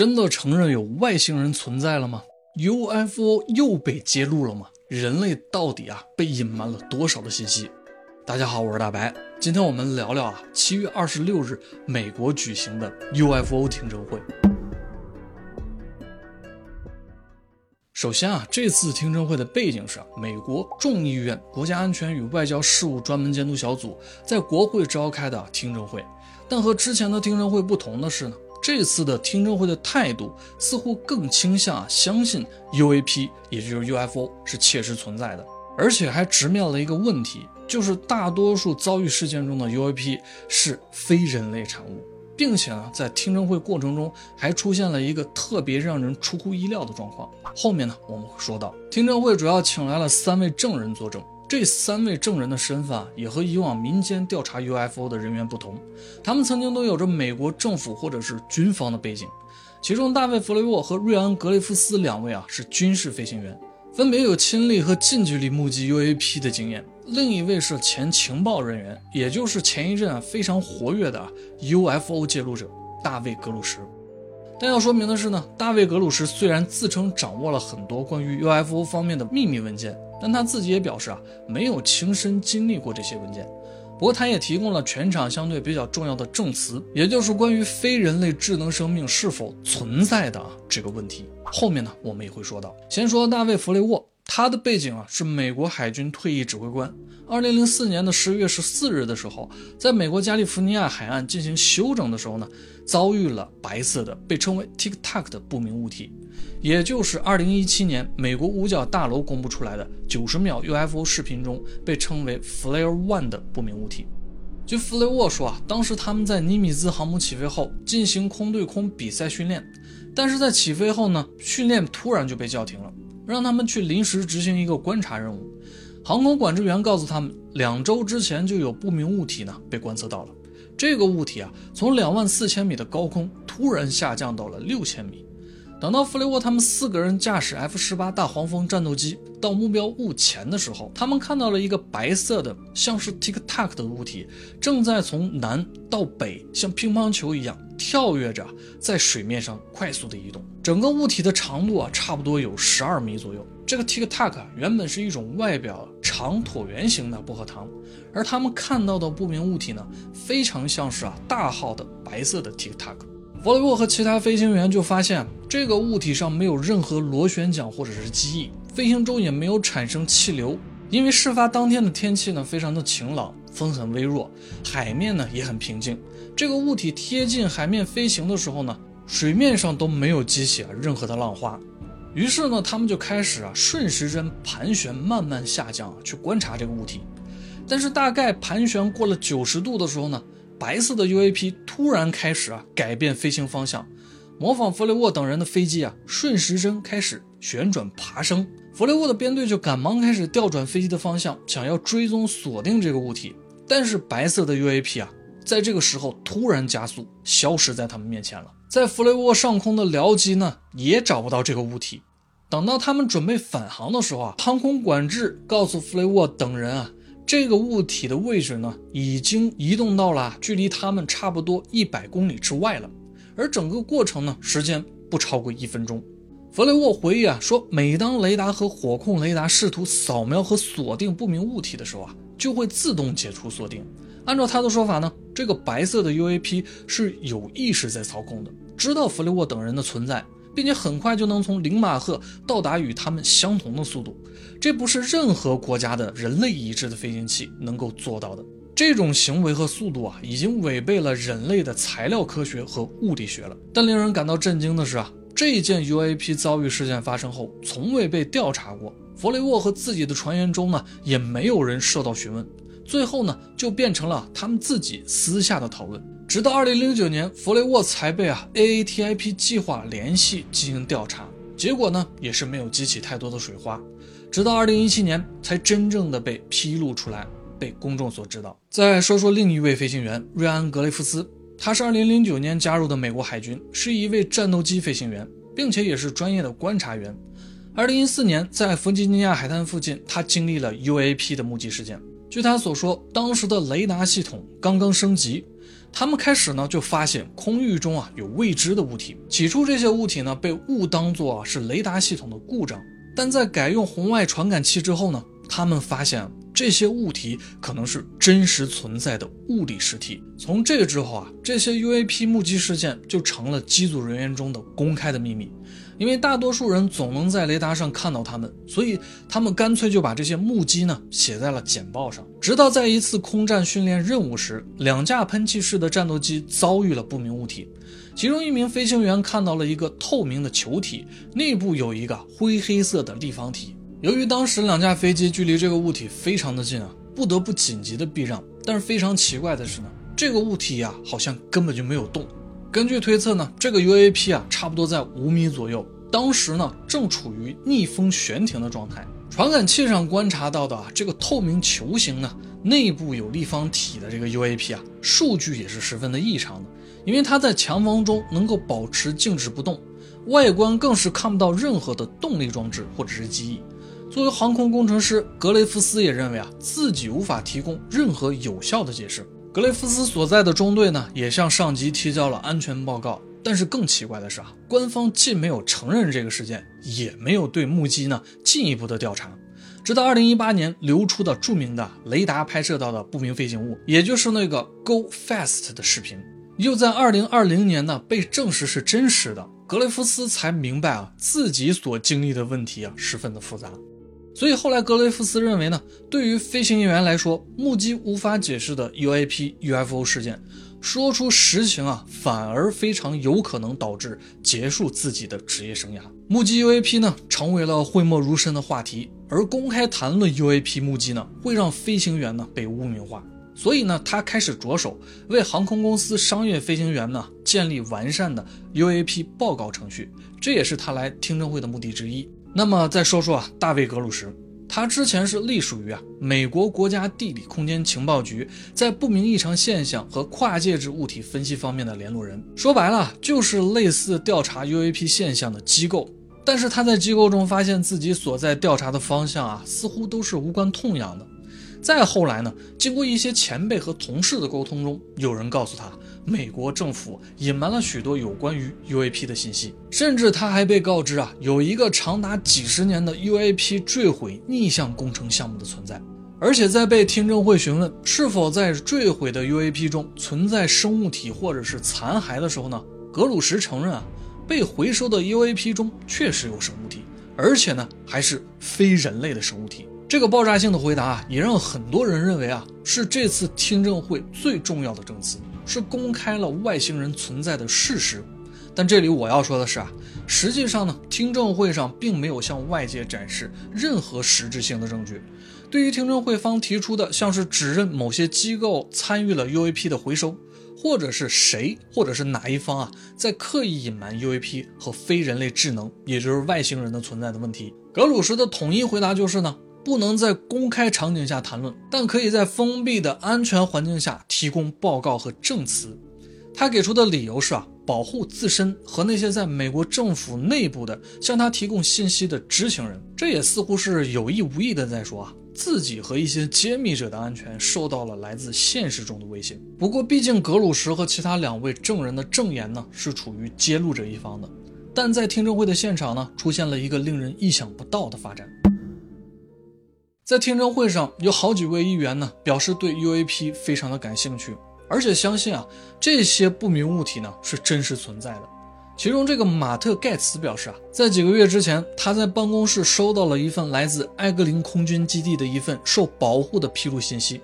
真的承认有外星人存在了吗？UFO 又被揭露了吗？人类到底啊被隐瞒了多少的信息？大家好，我是大白，今天我们聊聊啊七月二十六日美国举行的 UFO 听证会。首先啊，这次听证会的背景是美国众议院国家安全与外交事务专门监督小组在国会召开的听证会，但和之前的听证会不同的是呢，这次的听证会的态度似乎更倾向相信 UAP，也就是 UFO 是切实存在的，而且还直面了一个问题，就是大多数遭遇事件中的 UAP 是非人类产物。并且呢，在听证会过程中还出现了一个特别让人出乎意料的状况。后面呢，我们会说到，听证会主要请来了三位证人作证。这三位证人的身份，也和以往民间调查 UFO 的人员不同，他们曾经都有着美国政府或者是军方的背景。其中，大卫·弗雷沃和瑞安·格雷夫斯两位啊，是军事飞行员。分别有亲历和近距离目击 UAP 的经验，另一位是前情报人员，也就是前一阵啊非常活跃的 UFO 揭露者大卫·格鲁什。但要说明的是呢，大卫·格鲁什虽然自称掌握了很多关于 UFO 方面的秘密文件，但他自己也表示啊没有亲身经历过这些文件。不过，他也提供了全场相对比较重要的证词，也就是关于非人类智能生命是否存在的这个问题。后面呢，我们也会说到。先说大卫·弗雷沃。他的背景啊是美国海军退役指挥官。二零零四年的十月十四日的时候，在美国加利福尼亚海岸进行休整的时候呢，遭遇了白色的被称为 Tic Tac 的不明物体，也就是二零一七年美国五角大楼公布出来的九十秒 UFO 视频中被称为 Flare One 的不明物体。据弗雷沃说啊，当时他们在尼米兹航母起飞后进行空对空比赛训练，但是在起飞后呢，训练突然就被叫停了。让他们去临时执行一个观察任务。航空管制员告诉他们，两周之前就有不明物体呢被观测到了。这个物体啊，从两万四千米的高空突然下降到了六千米。等到弗雷沃他们四个人驾驶 F 十八大黄蜂战斗机到目标物前的时候，他们看到了一个白色的，像是 Tic Tac 的物体，正在从南到北，像乒乓球一样跳跃着在水面上快速的移动。整个物体的长度啊，差不多有十二米左右。这个 Tic Tac 原本是一种外表长椭圆形的薄荷糖，而他们看到的不明物体呢，非常像是啊大号的白色的 Tic Tac。弗雷沃和其他飞行员就发现，这个物体上没有任何螺旋桨或者是机翼，飞行中也没有产生气流。因为事发当天的天气呢非常的晴朗，风很微弱，海面呢也很平静。这个物体贴近海面飞行的时候呢，水面上都没有激起任何的浪花。于是呢，他们就开始啊顺时针盘旋，慢慢下降，去观察这个物体。但是大概盘旋过了九十度的时候呢。白色的 UAP 突然开始啊改变飞行方向，模仿弗雷沃等人的飞机啊顺时针开始旋转爬升。弗雷沃的编队就赶忙开始调转飞机的方向，想要追踪锁定这个物体。但是白色的 UAP 啊在这个时候突然加速，消失在他们面前了。在弗雷沃上空的僚机呢也找不到这个物体。等到他们准备返航的时候啊，航空管制告诉弗雷沃等人啊。这个物体的位置呢，已经移动到了距离他们差不多一百公里之外了，而整个过程呢，时间不超过一分钟。弗雷沃回忆啊说，每当雷达和火控雷达试图扫描和锁定不明物体的时候啊，就会自动解除锁定。按照他的说法呢，这个白色的 UAP 是有意识在操控的，知道弗雷沃等人的存在。并且很快就能从零马赫到达与他们相同的速度，这不是任何国家的人类已知的飞行器能够做到的。这种行为和速度啊，已经违背了人类的材料科学和物理学了。但令人感到震惊的是啊，这一件 UAP 遭遇事件发生后，从未被调查过。弗雷沃和自己的船员中呢，也没有人受到询问。最后呢，就变成了他们自己私下的讨论。直到二零零九年，弗雷沃才被啊 AATIP 计划联系进行调查，结果呢也是没有激起太多的水花。直到二零一七年，才真正的被披露出来，被公众所知道。再说说另一位飞行员瑞安·格雷夫斯，他是二零零九年加入的美国海军，是一位战斗机飞行员，并且也是专业的观察员。二零一四年，在弗吉尼亚海滩附近，他经历了 UAP 的目击事件。据他所说，当时的雷达系统刚刚升级，他们开始呢就发现空域中啊有未知的物体。起初这些物体呢被误当作啊是雷达系统的故障，但在改用红外传感器之后呢，他们发现这些物体可能是真实存在的物理实体。从这之后啊，这些 UAP 目击事件就成了机组人员中的公开的秘密。因为大多数人总能在雷达上看到他们，所以他们干脆就把这些目击呢写在了简报上。直到在一次空战训练任务时，两架喷气式的战斗机遭遇了不明物体，其中一名飞行员看到了一个透明的球体，内部有一个灰黑色的立方体。由于当时两架飞机距离这个物体非常的近啊，不得不紧急的避让。但是非常奇怪的是呢，这个物体呀好像根本就没有动。根据推测呢，这个 UAP 啊，差不多在五米左右，当时呢正处于逆风悬停的状态。传感器上观察到的啊，这个透明球形呢，内部有立方体的这个 UAP 啊，数据也是十分的异常的，因为它在强风中能够保持静止不动，外观更是看不到任何的动力装置或者是机翼。作为航空工程师，格雷夫斯也认为啊，自己无法提供任何有效的解释。格雷夫斯所在的中队呢，也向上级提交了安全报告。但是更奇怪的是啊，官方既没有承认这个事件，也没有对目击呢进一步的调查。直到2018年流出的著名的雷达拍摄到的不明飞行物，也就是那个 Go Fast 的视频，又在2020年呢被证实是真实的，格雷夫斯才明白啊，自己所经历的问题啊十分的复杂。所以后来，格雷夫斯认为呢，对于飞行员来说，目击无法解释的 UAP、UFO 事件，说出实情啊，反而非常有可能导致结束自己的职业生涯。目击 UAP 呢，成为了讳莫如深的话题，而公开谈论 UAP 目击呢，会让飞行员呢被污名化。所以呢，他开始着手为航空公司商业飞行员呢建立完善的 UAP 报告程序，这也是他来听证会的目的之一。那么再说说啊，大卫·格鲁什，他之前是隶属于啊美国国家地理空间情报局在不明异常现象和跨介质物体分析方面的联络人，说白了就是类似调查 UAP 现象的机构。但是他在机构中发现自己所在调查的方向啊，似乎都是无关痛痒的。再后来呢，经过一些前辈和同事的沟通中，有人告诉他。美国政府隐瞒了许多有关于 UAP 的信息，甚至他还被告知啊，有一个长达几十年的 UAP 坠毁逆向工程项目的存在。而且在被听证会询问是否在坠毁的 UAP 中存在生物体或者是残骸的时候呢，格鲁什承认啊，被回收的 UAP 中确实有生物体，而且呢还是非人类的生物体。这个爆炸性的回答啊，也让很多人认为啊，是这次听证会最重要的证词。是公开了外星人存在的事实，但这里我要说的是啊，实际上呢，听证会上并没有向外界展示任何实质性的证据。对于听证会方提出的，像是指认某些机构参与了 UAP 的回收，或者是谁，或者是哪一方啊，在刻意隐瞒 UAP 和非人类智能，也就是外星人的存在的问题，格鲁什的统一回答就是呢。不能在公开场景下谈论，但可以在封闭的安全环境下提供报告和证词。他给出的理由是啊，保护自身和那些在美国政府内部的向他提供信息的知情人。这也似乎是有意无意的在说啊，自己和一些揭秘者的安全受到了来自现实中的威胁。不过，毕竟格鲁什和其他两位证人的证言呢是处于揭露者一方的，但在听证会的现场呢，出现了一个令人意想不到的发展。在听证会上，有好几位议员呢表示对 UAP 非常的感兴趣，而且相信啊这些不明物体呢是真实存在的。其中这个马特盖茨表示啊，在几个月之前，他在办公室收到了一份来自埃格林空军基地的一份受保护的披露信息，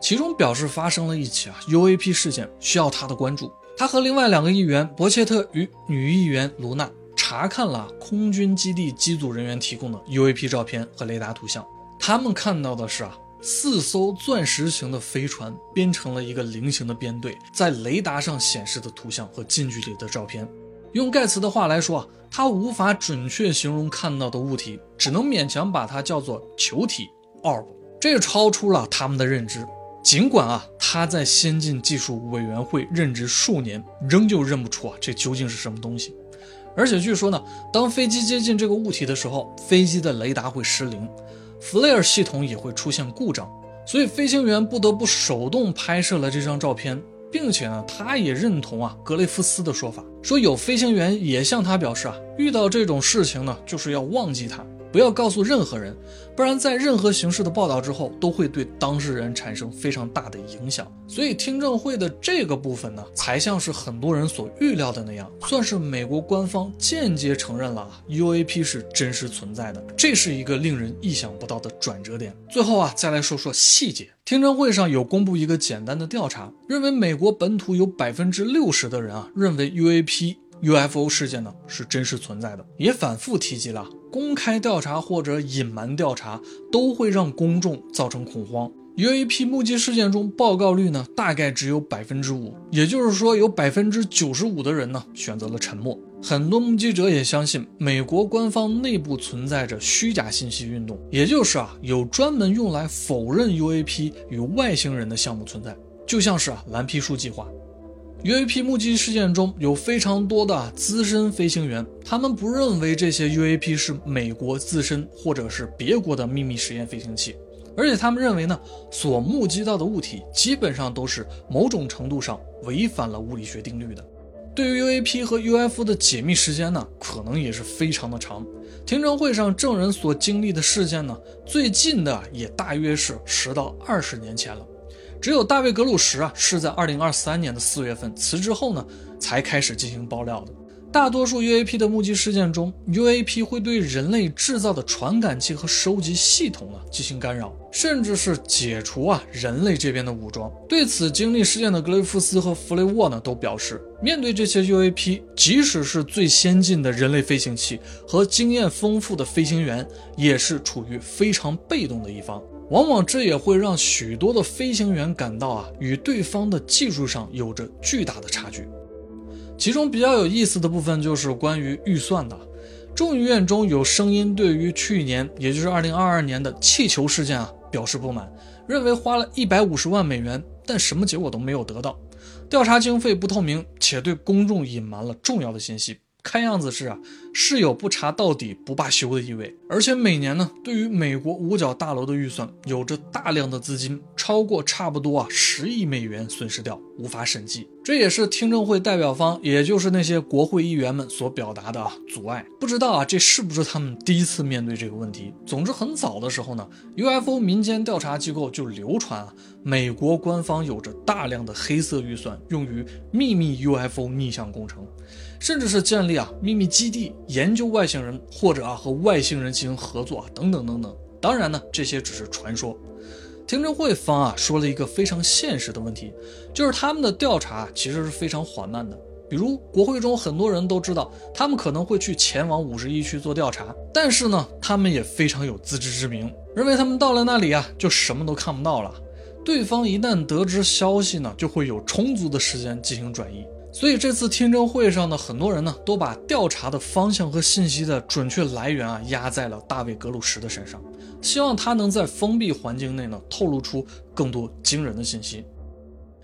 其中表示发生了一起啊 UAP 事件，需要他的关注。他和另外两个议员伯切特与女议员卢娜查看了空军基地机组人员提供的 UAP 照片和雷达图像。他们看到的是啊，四艘钻石型的飞船编成了一个菱形的编队，在雷达上显示的图像和近距离的照片。用盖茨的话来说啊，他无法准确形容看到的物体，只能勉强把它叫做球体 orb。这超出了他们的认知。尽管啊，他在先进技术委员会任职数年，仍旧认不出啊这究竟是什么东西。而且据说呢，当飞机接近这个物体的时候，飞机的雷达会失灵。弗雷尔系统也会出现故障，所以飞行员不得不手动拍摄了这张照片。并且呢，他也认同啊格雷夫斯的说法，说有飞行员也向他表示啊，遇到这种事情呢，就是要忘记他。不要告诉任何人，不然在任何形式的报道之后，都会对当事人产生非常大的影响。所以听证会的这个部分呢，才像是很多人所预料的那样，算是美国官方间接承认了 UAP 是真实存在的。这是一个令人意想不到的转折点。最后啊，再来说说细节。听证会上有公布一个简单的调查，认为美国本土有百分之六十的人啊，认为 UAP。UFO 事件呢是真实存在的，也反复提及了公开调查或者隐瞒调查都会让公众造成恐慌。UAP 目击事件中报告率呢大概只有百分之五，也就是说有百分之九十五的人呢选择了沉默。很多目击者也相信美国官方内部存在着虚假信息运动，也就是啊有专门用来否认 UAP 与外星人的项目存在，就像是啊蓝皮书计划。UAP 目击事件中有非常多的资深飞行员，他们不认为这些 UAP 是美国自身或者是别国的秘密实验飞行器，而且他们认为呢，所目击到的物体基本上都是某种程度上违反了物理学定律的。对于 UAP 和 UFO 的解密时间呢，可能也是非常的长。听证会上证人所经历的事件呢，最近的也大约是十到二十年前了。只有大卫·格鲁什啊，是在二零二三年的四月份辞职后呢，才开始进行爆料的。大多数 UAP 的目击事件中，UAP 会对人类制造的传感器和收集系统呢进行干扰，甚至是解除啊人类这边的武装。对此，经历事件的格雷夫斯和弗雷沃呢都表示，面对这些 UAP，即使是最先进的人类飞行器和经验丰富的飞行员，也是处于非常被动的一方。往往这也会让许多的飞行员感到啊，与对方的技术上有着巨大的差距。其中比较有意思的部分就是关于预算的。众议院中有声音对于去年，也就是二零二二年的气球事件啊表示不满，认为花了一百五十万美元，但什么结果都没有得到，调查经费不透明，且对公众隐瞒了重要的信息。看样子是啊，是有不查到底不罢休的意味。而且每年呢，对于美国五角大楼的预算，有着大量的资金，超过差不多啊十亿美元损失掉，无法审计。这也是听证会代表方，也就是那些国会议员们所表达的阻碍。不知道啊，这是不是他们第一次面对这个问题？总之，很早的时候呢，UFO 民间调查机构就流传啊，美国官方有着大量的黑色预算用于秘密 UFO 逆向工程。甚至是建立啊秘密基地，研究外星人，或者啊和外星人进行合作啊等等等等。当然呢，这些只是传说。听证会方啊说了一个非常现实的问题，就是他们的调查其实是非常缓慢的。比如国会中很多人都知道，他们可能会去前往五十一区做调查，但是呢，他们也非常有自知之明，认为他们到了那里啊就什么都看不到了。对方一旦得知消息呢，就会有充足的时间进行转移。所以这次听证会上的很多人呢，都把调查的方向和信息的准确来源啊压在了大卫·格鲁什的身上，希望他能在封闭环境内呢透露出更多惊人的信息，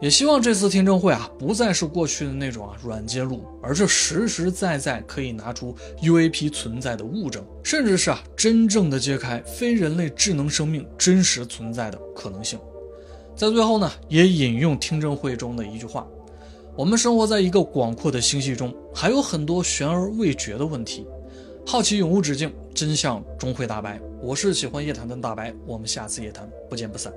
也希望这次听证会啊不再是过去的那种啊软揭露，而是实实在在可以拿出 UAP 存在的物证，甚至是啊真正的揭开非人类智能生命真实存在的可能性。在最后呢，也引用听证会中的一句话。我们生活在一个广阔的星系中，还有很多悬而未决的问题。好奇永无止境，真相终会大白。我是喜欢夜谈的大白，我们下次夜谈不见不散。